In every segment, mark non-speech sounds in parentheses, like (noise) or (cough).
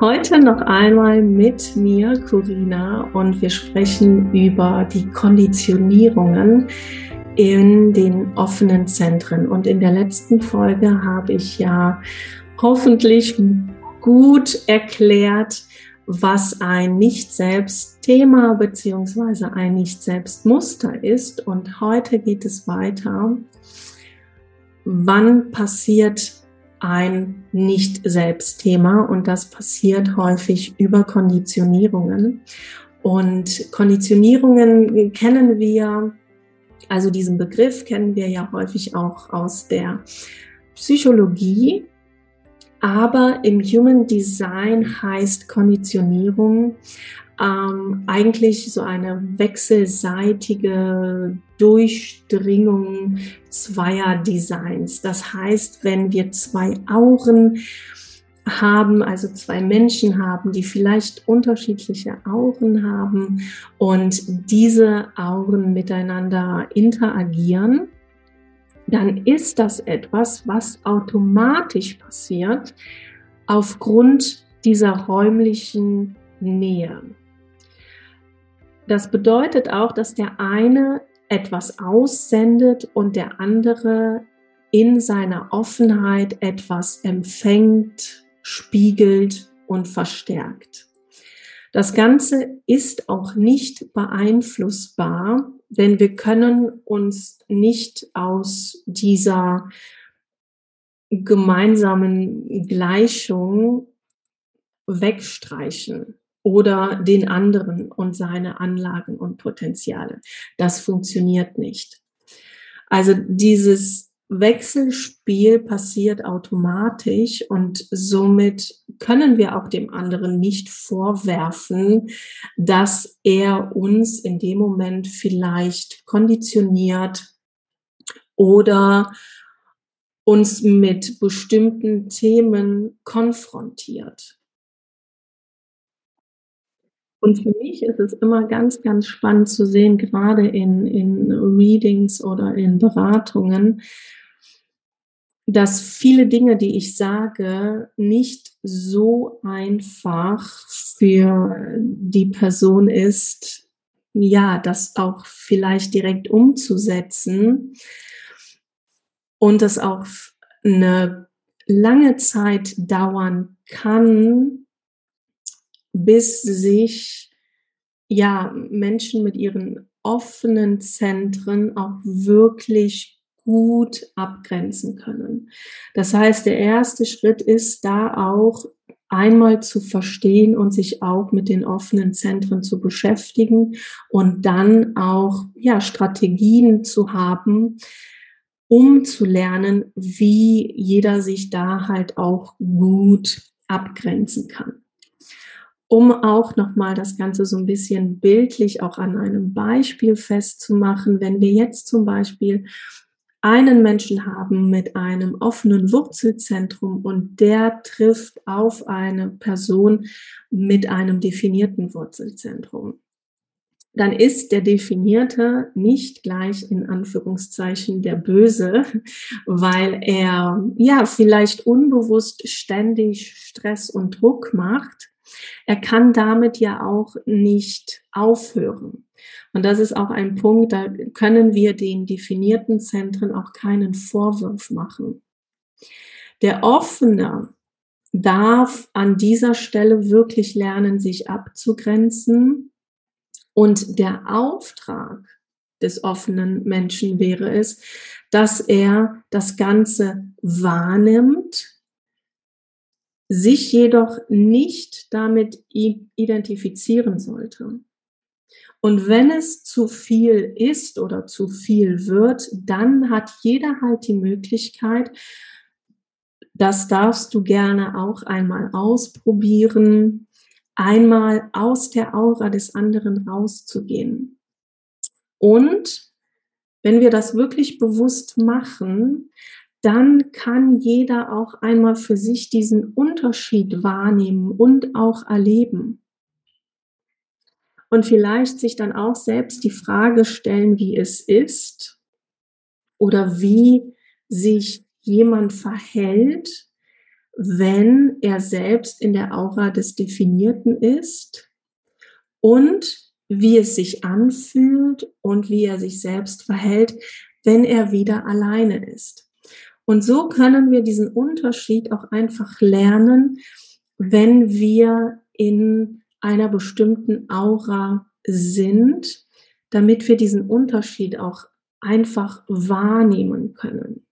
Heute noch einmal mit mir, Corina, und wir sprechen über die Konditionierungen in den offenen Zentren. Und in der letzten Folge habe ich ja hoffentlich gut erklärt, was ein Nicht-Selbst-Thema beziehungsweise ein Nicht-Selbst-Muster ist. Und heute geht es weiter. Wann passiert ein Nicht-Selbst-Thema und das passiert häufig über Konditionierungen. Und Konditionierungen kennen wir, also diesen Begriff kennen wir ja häufig auch aus der Psychologie. Aber im Human Design heißt Konditionierung ähm, eigentlich so eine wechselseitige Durchdringung zweier Designs. Das heißt, wenn wir zwei Auren haben, also zwei Menschen haben, die vielleicht unterschiedliche Auren haben und diese Auren miteinander interagieren, dann ist das etwas, was automatisch passiert aufgrund dieser räumlichen Nähe. Das bedeutet auch, dass der eine etwas aussendet und der andere in seiner Offenheit etwas empfängt, spiegelt und verstärkt. Das Ganze ist auch nicht beeinflussbar, denn wir können uns nicht aus dieser gemeinsamen Gleichung wegstreichen oder den anderen und seine Anlagen und Potenziale. Das funktioniert nicht. Also dieses Wechselspiel passiert automatisch und somit können wir auch dem anderen nicht vorwerfen, dass er uns in dem Moment vielleicht konditioniert oder uns mit bestimmten Themen konfrontiert. Und für mich ist es immer ganz, ganz spannend zu sehen, gerade in, in Readings oder in Beratungen, dass viele Dinge, die ich sage, nicht so einfach für die Person ist, ja, das auch vielleicht direkt umzusetzen und das auch eine lange Zeit dauern kann, bis sich ja Menschen mit ihren offenen Zentren auch wirklich gut abgrenzen können. Das heißt, der erste Schritt ist da auch einmal zu verstehen und sich auch mit den offenen Zentren zu beschäftigen und dann auch ja Strategien zu haben, um zu lernen, wie jeder sich da halt auch gut abgrenzen kann. Um auch nochmal das Ganze so ein bisschen bildlich auch an einem Beispiel festzumachen, wenn wir jetzt zum Beispiel einen Menschen haben mit einem offenen Wurzelzentrum und der trifft auf eine Person mit einem definierten Wurzelzentrum, dann ist der Definierte nicht gleich in Anführungszeichen der Böse, (laughs) weil er ja vielleicht unbewusst ständig Stress und Druck macht. Er kann damit ja auch nicht aufhören. Und das ist auch ein Punkt, da können wir den definierten Zentren auch keinen Vorwurf machen. Der Offene darf an dieser Stelle wirklich lernen, sich abzugrenzen. Und der Auftrag des offenen Menschen wäre es, dass er das Ganze wahrnimmt, sich jedoch nicht damit identifizieren sollte. Und wenn es zu viel ist oder zu viel wird, dann hat jeder halt die Möglichkeit, das darfst du gerne auch einmal ausprobieren, einmal aus der Aura des anderen rauszugehen. Und wenn wir das wirklich bewusst machen, dann kann jeder auch einmal für sich diesen Unterschied wahrnehmen und auch erleben und vielleicht sich dann auch selbst die Frage stellen, wie es ist oder wie sich jemand verhält, wenn er selbst in der Aura des Definierten ist und wie es sich anfühlt und wie er sich selbst verhält, wenn er wieder alleine ist. Und so können wir diesen Unterschied auch einfach lernen, wenn wir in einer bestimmten Aura sind, damit wir diesen Unterschied auch einfach wahrnehmen können.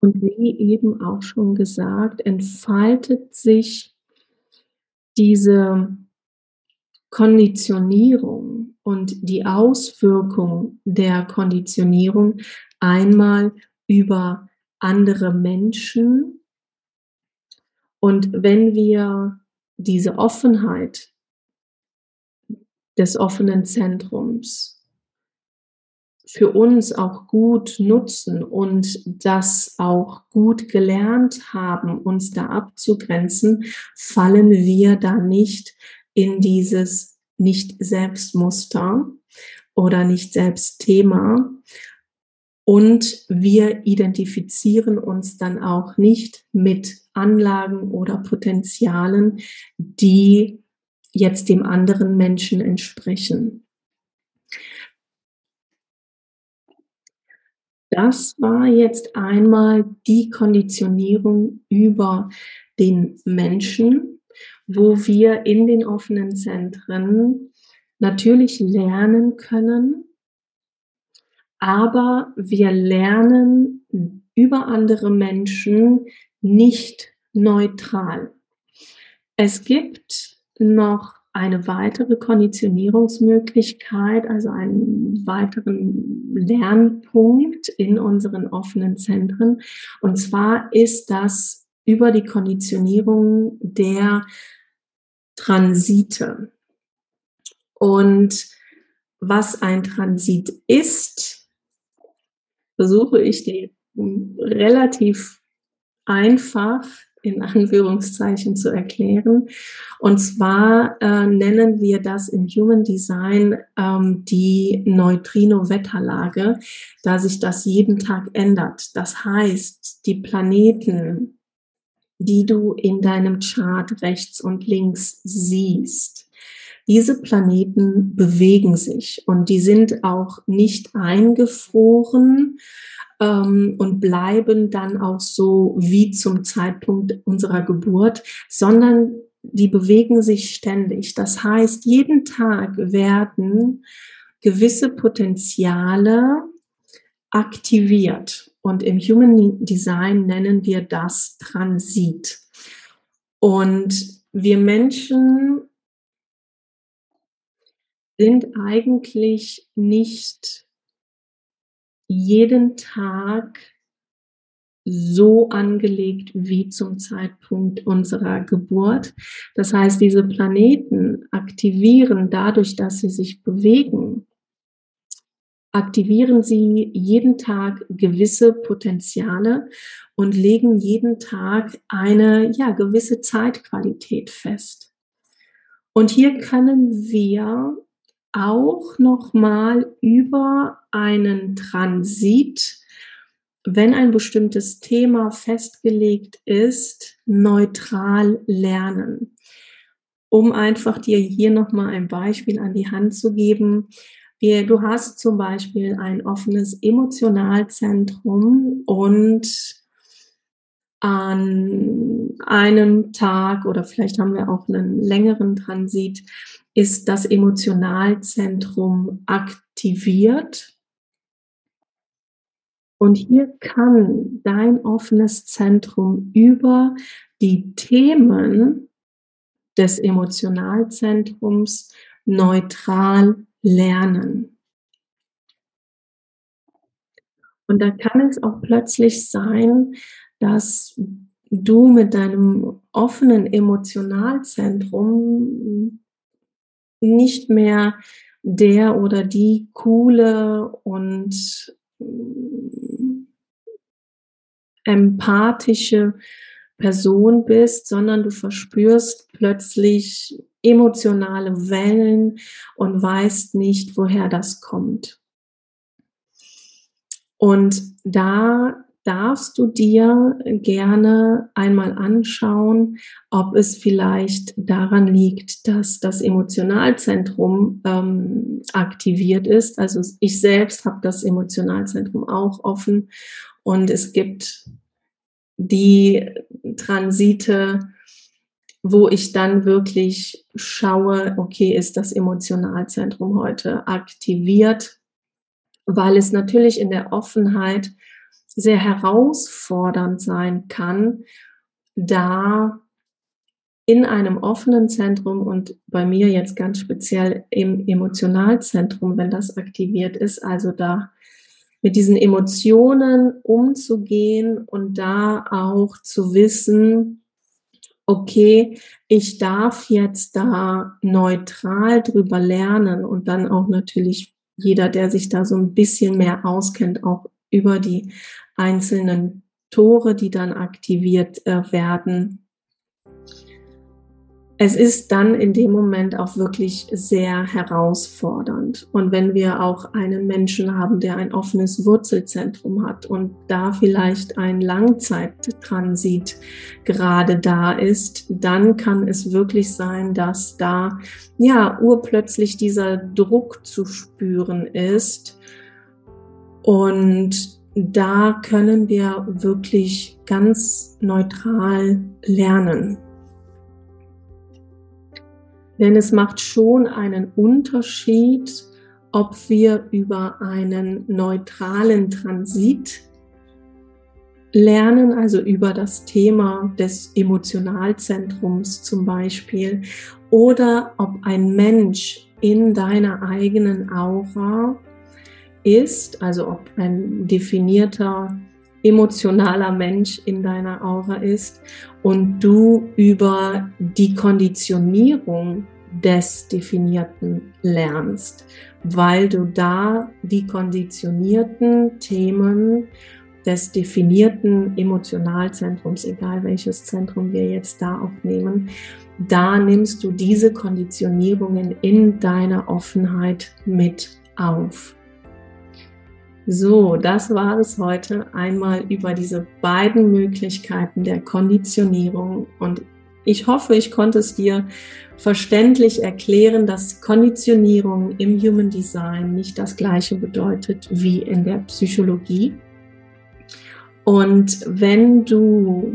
Und wie eben auch schon gesagt, entfaltet sich diese Konditionierung und die Auswirkung der Konditionierung einmal über andere Menschen. Und wenn wir diese Offenheit des offenen Zentrums für uns auch gut nutzen und das auch gut gelernt haben, uns da abzugrenzen, fallen wir da nicht in dieses Nicht-Selbstmuster oder Nicht-Selbst-Thema. Und wir identifizieren uns dann auch nicht mit Anlagen oder Potenzialen, die jetzt dem anderen Menschen entsprechen. Das war jetzt einmal die Konditionierung über den Menschen, wo wir in den offenen Zentren natürlich lernen können, aber wir lernen über andere Menschen nicht neutral. Es gibt noch eine weitere Konditionierungsmöglichkeit, also einen weiteren Lernpunkt in unseren offenen Zentren. Und zwar ist das über die Konditionierung der Transite. Und was ein Transit ist, versuche ich dir relativ einfach in Anführungszeichen zu erklären. Und zwar äh, nennen wir das im Human Design ähm, die Neutrino-Wetterlage, da sich das jeden Tag ändert. Das heißt, die Planeten, die du in deinem Chart rechts und links siehst, diese Planeten bewegen sich und die sind auch nicht eingefroren, ähm, und bleiben dann auch so wie zum Zeitpunkt unserer Geburt, sondern die bewegen sich ständig. Das heißt, jeden Tag werden gewisse Potenziale aktiviert. Und im Human Design nennen wir das Transit. Und wir Menschen sind eigentlich nicht jeden Tag so angelegt wie zum Zeitpunkt unserer Geburt. Das heißt, diese Planeten aktivieren dadurch, dass sie sich bewegen, aktivieren sie jeden Tag gewisse Potenziale und legen jeden Tag eine ja, gewisse Zeitqualität fest. Und hier können wir auch noch mal über einen Transit wenn ein bestimmtes Thema festgelegt ist, neutral lernen. Um einfach dir hier nochmal ein Beispiel an die Hand zu geben. Du hast zum Beispiel ein offenes Emotionalzentrum und an einem Tag oder vielleicht haben wir auch einen längeren Transit, ist das Emotionalzentrum aktiviert und hier kann dein offenes Zentrum über die Themen des Emotionalzentrums neutral lernen. Und da kann es auch plötzlich sein, dass du mit deinem offenen Emotionalzentrum nicht mehr der oder die coole und empathische Person bist, sondern du verspürst plötzlich emotionale Wellen und weißt nicht, woher das kommt. Und da darfst du dir gerne einmal anschauen, ob es vielleicht daran liegt, dass das Emotionalzentrum ähm, aktiviert ist. Also ich selbst habe das Emotionalzentrum auch offen und es gibt die Transite, wo ich dann wirklich schaue, okay, ist das Emotionalzentrum heute aktiviert, weil es natürlich in der Offenheit sehr herausfordernd sein kann, da in einem offenen Zentrum und bei mir jetzt ganz speziell im Emotionalzentrum, wenn das aktiviert ist, also da mit diesen Emotionen umzugehen und da auch zu wissen, okay, ich darf jetzt da neutral drüber lernen und dann auch natürlich jeder, der sich da so ein bisschen mehr auskennt, auch über die einzelnen Tore, die dann aktiviert äh, werden, es ist dann in dem Moment auch wirklich sehr herausfordernd. Und wenn wir auch einen Menschen haben, der ein offenes Wurzelzentrum hat und da vielleicht ein Langzeittransit gerade da ist, dann kann es wirklich sein, dass da ja urplötzlich dieser Druck zu spüren ist. Und da können wir wirklich ganz neutral lernen. Denn es macht schon einen Unterschied, ob wir über einen neutralen Transit lernen, also über das Thema des Emotionalzentrums zum Beispiel, oder ob ein Mensch in deiner eigenen Aura ist, also ob ein definierter emotionaler Mensch in deiner Aura ist und du über die Konditionierung des Definierten lernst, weil du da die konditionierten Themen des definierten Emotionalzentrums, egal welches Zentrum wir jetzt da aufnehmen, da nimmst du diese Konditionierungen in deiner Offenheit mit auf. So, das war es heute einmal über diese beiden Möglichkeiten der Konditionierung und ich hoffe, ich konnte es dir verständlich erklären, dass Konditionierung im Human Design nicht das gleiche bedeutet wie in der Psychologie. Und wenn du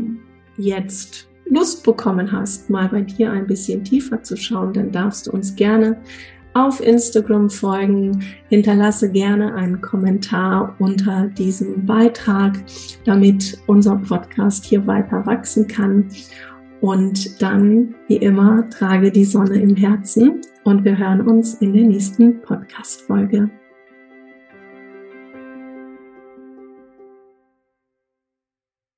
jetzt Lust bekommen hast, mal bei dir ein bisschen tiefer zu schauen, dann darfst du uns gerne auf Instagram folgen. Hinterlasse gerne einen Kommentar unter diesem Beitrag, damit unser Podcast hier weiter wachsen kann. Und dann, wie immer, trage die Sonne im Herzen und wir hören uns in der nächsten Podcast-Folge.